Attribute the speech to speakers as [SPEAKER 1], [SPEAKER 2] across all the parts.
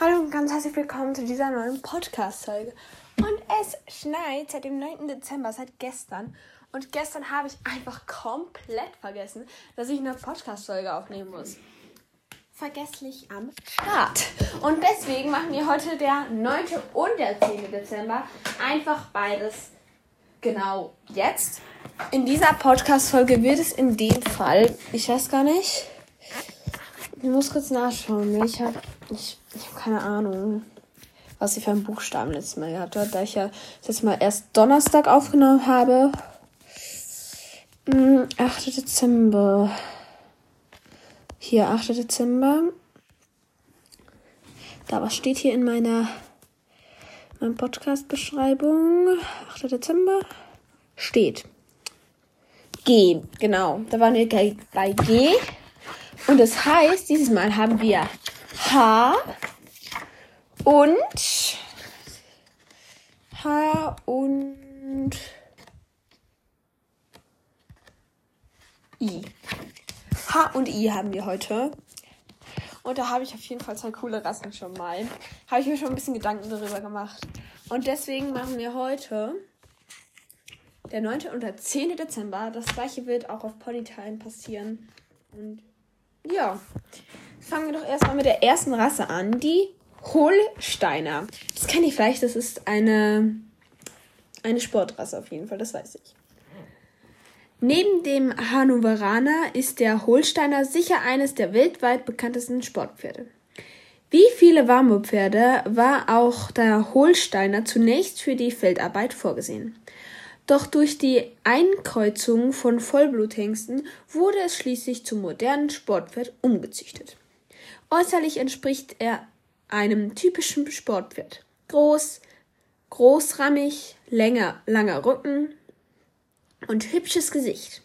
[SPEAKER 1] Hallo und ganz herzlich willkommen zu dieser neuen Podcast-Folge. Und es schneit seit dem 9. Dezember, seit gestern. Und gestern habe ich einfach komplett vergessen, dass ich eine Podcast-Folge aufnehmen muss. Vergesslich am Start. Und deswegen machen wir heute der 9. und der 10. Dezember einfach beides genau jetzt. In dieser Podcast-Folge wird es in dem Fall, ich weiß gar nicht, ich muss kurz nachschauen. Ich habe ich hab keine Ahnung, was ich für einen Buchstaben letztes Mal gehabt habe, da ich ja das Mal erst Donnerstag aufgenommen habe. 8. Hm, Dezember. Hier, 8. Dezember. Da, was steht hier in meiner, meiner Podcast-Beschreibung? 8. Dezember. Steht. G, genau. Da waren wir bei G. Und das heißt, dieses Mal haben wir H und H und I. H und I haben wir heute. Und da habe ich auf jeden Fall zwei coole Rassen schon mal. Habe ich mir schon ein bisschen Gedanken darüber gemacht. Und deswegen machen wir heute der 9. und der 10. Dezember. Das gleiche wird auch auf Ponytime passieren. Und ja, fangen wir doch erstmal mit der ersten Rasse an, die Holsteiner. Das kenne ich vielleicht, das ist eine, eine Sportrasse auf jeden Fall, das weiß ich. Neben dem Hannoveraner ist der Holsteiner sicher eines der weltweit bekanntesten Sportpferde. Wie viele Warmopferde war auch der Holsteiner zunächst für die Feldarbeit vorgesehen. Doch durch die Einkreuzung von Vollbluthengsten wurde es schließlich zum modernen Sportpferd umgezüchtet. Äußerlich entspricht er einem typischen Sportpferd. Groß, großrammig, länger, langer Rücken und hübsches Gesicht.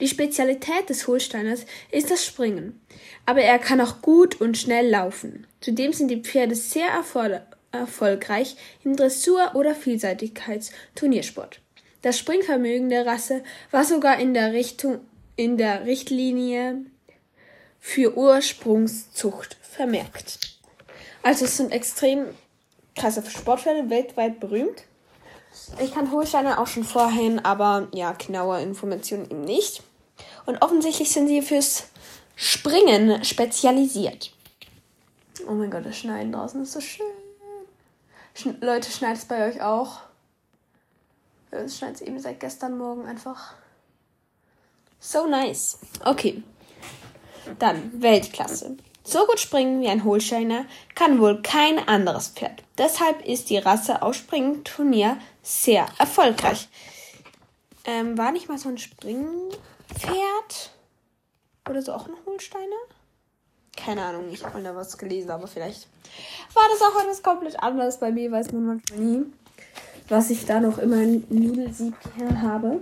[SPEAKER 1] Die Spezialität des Holsteiners ist das Springen, aber er kann auch gut und schnell laufen. Zudem sind die Pferde sehr erfolgreich im Dressur- oder Vielseitigkeitsturniersport. Das Springvermögen der Rasse war sogar in der Richtung in der Richtlinie für Ursprungszucht vermerkt. Also es sind extrem krasse Sportpferde, weltweit berühmt. Ich kann Holsteiner auch schon vorhin, aber ja, genaue Informationen eben nicht. Und offensichtlich sind sie fürs Springen spezialisiert. Oh mein Gott, das Schneiden draußen ist so schön. Sch Leute, schneit es bei euch auch? Es schneit eben seit gestern Morgen einfach. So nice. Okay. Dann Weltklasse. So gut springen wie ein Holsteiner kann wohl kein anderes Pferd. Deshalb ist die Rasse auf Springturnier sehr erfolgreich. Ähm, war nicht mal so ein Springpferd? Oder so auch ein Holsteiner? Keine Ahnung, ich habe mal da was gelesen, aber vielleicht war das auch etwas komplett anderes. Bei mir weiß man manchmal nie was ich da noch immer ein Nudelsieb habe.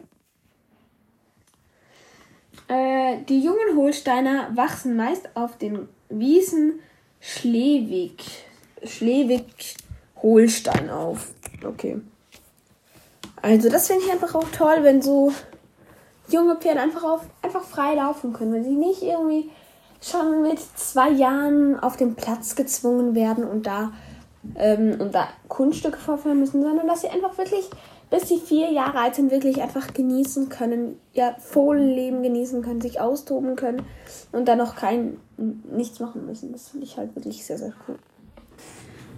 [SPEAKER 1] Äh, die jungen Holsteiner wachsen meist auf den Wiesen Schlewig. Schlewig-Holstein auf. Okay. Also, das finde ich einfach auch toll, wenn so junge Pferde einfach, auf, einfach frei laufen können. Wenn sie nicht irgendwie schon mit zwei Jahren auf den Platz gezwungen werden und da ähm, und da Kunststücke vorführen müssen, sondern dass sie einfach wirklich, bis sie vier Jahre alt sind, wirklich einfach genießen können, ihr Fohlenleben genießen können, sich austoben können und dann noch kein nichts machen müssen. Das finde ich halt wirklich sehr, sehr cool.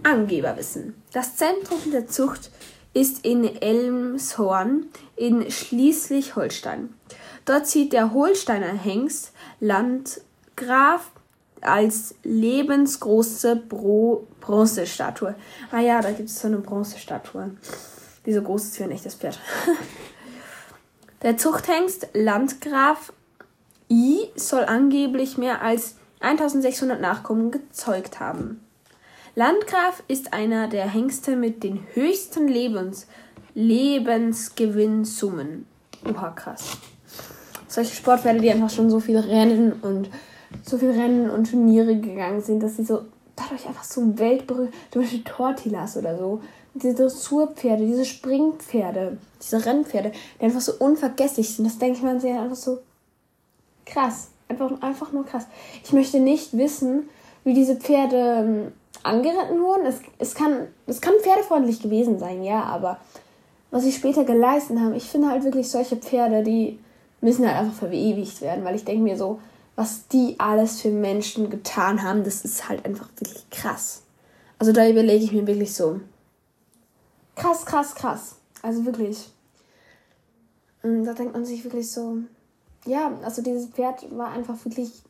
[SPEAKER 1] Angeberwissen. Das Zentrum der Zucht ist in Elmshorn in Schleswig-Holstein. Dort zieht der Holsteiner Hengst Landgraf als lebensgroße Bro Bronzestatue. Ah ja, da gibt es so eine Bronzestatue. Diese große ist für ein echtes Pferd. Der Zuchthengst Landgraf I soll angeblich mehr als 1600 Nachkommen gezeugt haben. Landgraf ist einer der Hengste mit den höchsten Lebens Lebensgewinnsummen. Oha, krass. Solche Sportpferde, die einfach schon so viel rennen und so viel Rennen und Turniere gegangen sind, dass sie so dadurch einfach so weltberühmt, zum Beispiel Tortillas oder so, diese Dressurpferde, diese Springpferde, diese Rennpferde, die einfach so unvergesslich sind. Das denke ich mir sehr einfach so krass. Einfach, einfach nur krass. Ich möchte nicht wissen, wie diese Pferde ähm, angeritten wurden. Es, es, kann, es kann pferdefreundlich gewesen sein, ja, aber was sie später geleistet haben, ich finde halt wirklich solche Pferde, die müssen halt einfach verewigt werden, weil ich denke mir so, was die alles für Menschen getan haben, das ist halt einfach wirklich krass. Also da überlege ich mir wirklich so, krass, krass, krass. Also wirklich. Und da denkt man sich wirklich so, ja, also dieses Pferd war einfach wirklich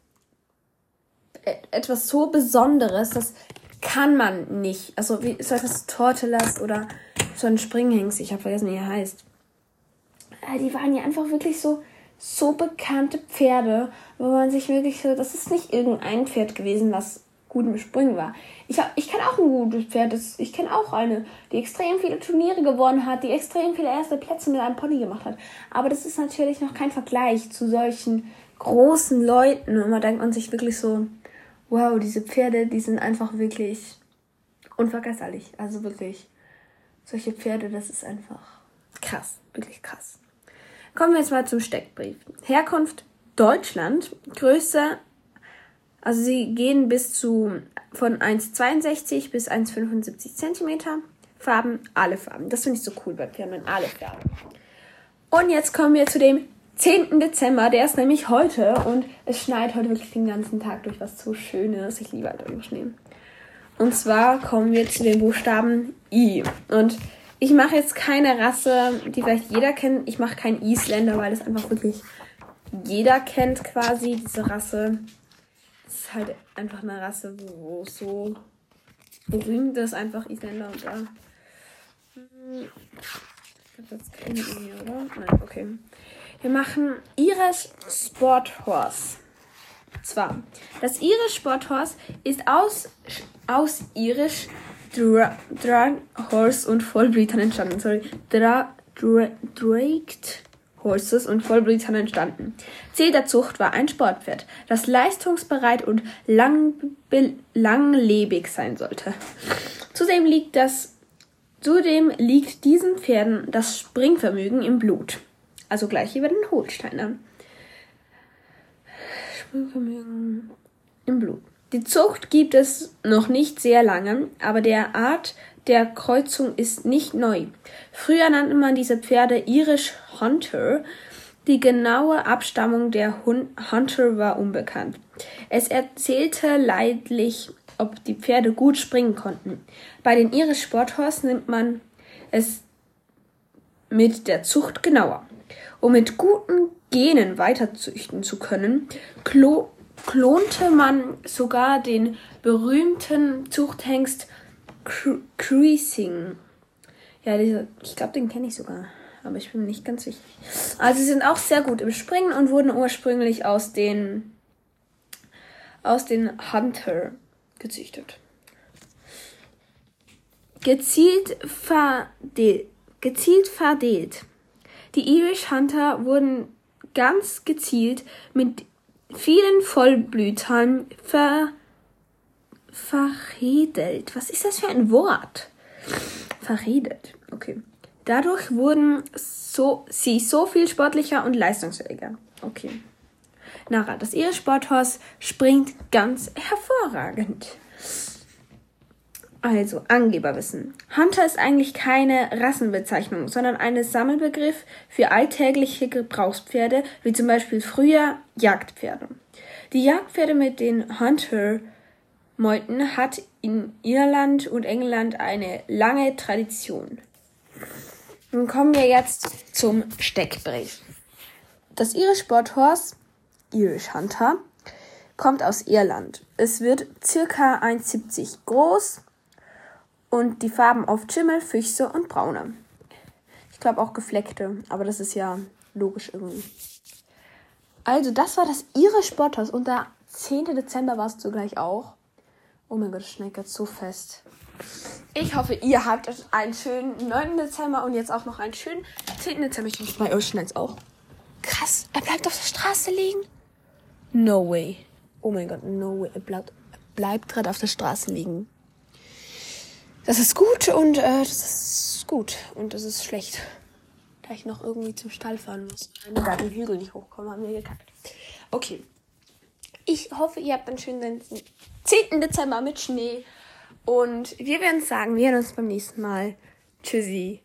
[SPEAKER 1] e-, etwas so Besonderes, das kann man nicht. Also wie so etwas Tortelas oder so ein Springhengst, ich habe vergessen, wie er heißt. Äh, die waren ja einfach wirklich so so bekannte Pferde, wo man sich wirklich so, das ist nicht irgendein Pferd gewesen, was gut im Springen war. Ich, hab, ich kenne auch ein gutes Pferd, das, ich kenne auch eine, die extrem viele Turniere gewonnen hat, die extrem viele erste Plätze mit einem Pony gemacht hat. Aber das ist natürlich noch kein Vergleich zu solchen großen Leuten. Und man denkt man sich wirklich so, wow, diese Pferde, die sind einfach wirklich unvergesslich. Also wirklich, solche Pferde, das ist einfach krass, wirklich krass. Kommen wir jetzt mal zum Steckbrief. Herkunft Deutschland, Größe, also sie gehen bis zu von 1,62 bis 1,75 Zentimeter. Farben, alle Farben. Das finde ich so cool bei Pferden, alle Farben. Und jetzt kommen wir zu dem 10. Dezember, der ist nämlich heute und es schneit heute wirklich den ganzen Tag durch, was so schön ist. Ich liebe halt Schnee. Und zwar kommen wir zu den Buchstaben I. Und ich mache jetzt keine Rasse, die vielleicht jeder kennt. Ich mache keinen Isländer, weil das einfach wirklich jeder kennt quasi, diese Rasse. Das ist halt einfach eine Rasse, wo so berühmt ist, einfach Isländer und da. Ich glaube, das kennen wir, oder? Nein, okay. Wir machen Irish Sport Horse. Zwar, das Irish Sport Horse ist aus, aus Irish Dra Drag Horse und Vollbritern entstanden. Sorry. Dra Dra Draked Horses und Vollbritern entstanden. Ziel der Zucht war ein Sportpferd, das leistungsbereit und lang, langlebig sein sollte. Zudem liegt das Zudem liegt diesen Pferden das Springvermögen im Blut. Also gleich wie bei den Holsteinern. Springvermögen im Blut. Die Zucht gibt es noch nicht sehr lange, aber der Art der Kreuzung ist nicht neu. Früher nannte man diese Pferde Irish Hunter. Die genaue Abstammung der Hunter war unbekannt. Es erzählte leidlich, ob die Pferde gut springen konnten. Bei den Irish Sporthorse nimmt man es mit der Zucht genauer. Um mit guten Genen weiterzüchten zu können, klo klonte man sogar den berühmten Zuchthengst Creasing. Ja, dieser, ich glaube, den kenne ich sogar. Aber ich bin mir nicht ganz sicher. Also sie sind auch sehr gut im Springen und wurden ursprünglich aus den aus den Hunter gezüchtet. Gezielt verdelt. Gezielt verdelt. Die Irish Hunter wurden ganz gezielt mit vielen Vollblütern ver, verredelt. Was ist das für ein Wort? Verredelt. Okay. Dadurch wurden so, sie so viel sportlicher und leistungsfähiger. Okay. Nara, das Ihre Sporthorse springt ganz hervorragend. Also, Angeberwissen. Hunter ist eigentlich keine Rassenbezeichnung, sondern ein Sammelbegriff für alltägliche Gebrauchspferde, wie zum Beispiel früher Jagdpferde. Die Jagdpferde mit den Hunter-Meuten hat in Irland und England eine lange Tradition. Nun kommen wir jetzt zum Steckbrief. Das Irish Sporthorse, Irish Hunter, kommt aus Irland. Es wird circa 1,70 groß, und die Farben oft Schimmel, Füchse und Braune. Ich glaube auch gefleckte, aber das ist ja logisch irgendwie. Also, das war das Ihre Sporthaus und der 10. Dezember war es zugleich auch. Oh mein Gott, das schneit jetzt so fest. Ich hoffe, ihr habt einen schönen 9. Dezember und jetzt auch noch einen schönen 10. Dezember. Ich hoffe, bei euch schneit auch. Krass, er bleibt auf der Straße liegen. No way. Oh mein Gott, no way. Er bleibt, bleibt gerade auf der Straße liegen. Das ist gut und äh, das ist gut und das ist schlecht. Da ich noch irgendwie zum Stall fahren muss. Da den Hügel nicht hochkommen, haben wir gekackt. Okay. Ich hoffe, ihr habt einen schönen 10. Dezember mit Schnee. Und wir werden sagen, wir hören uns beim nächsten Mal. Tschüssi.